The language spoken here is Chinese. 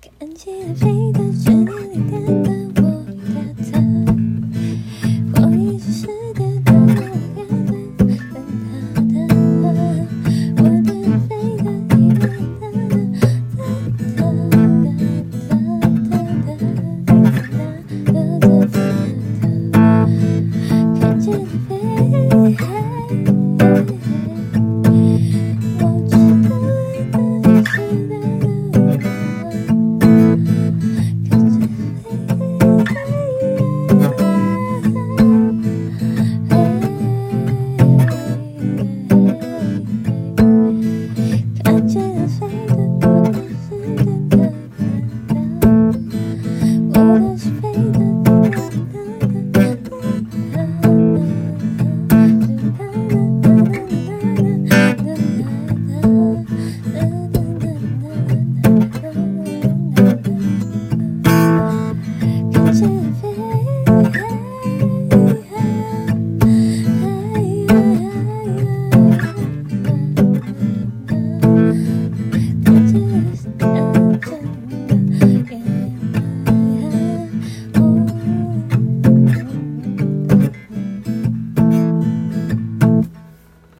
看起来飞得这里的却飞得不停实现我的心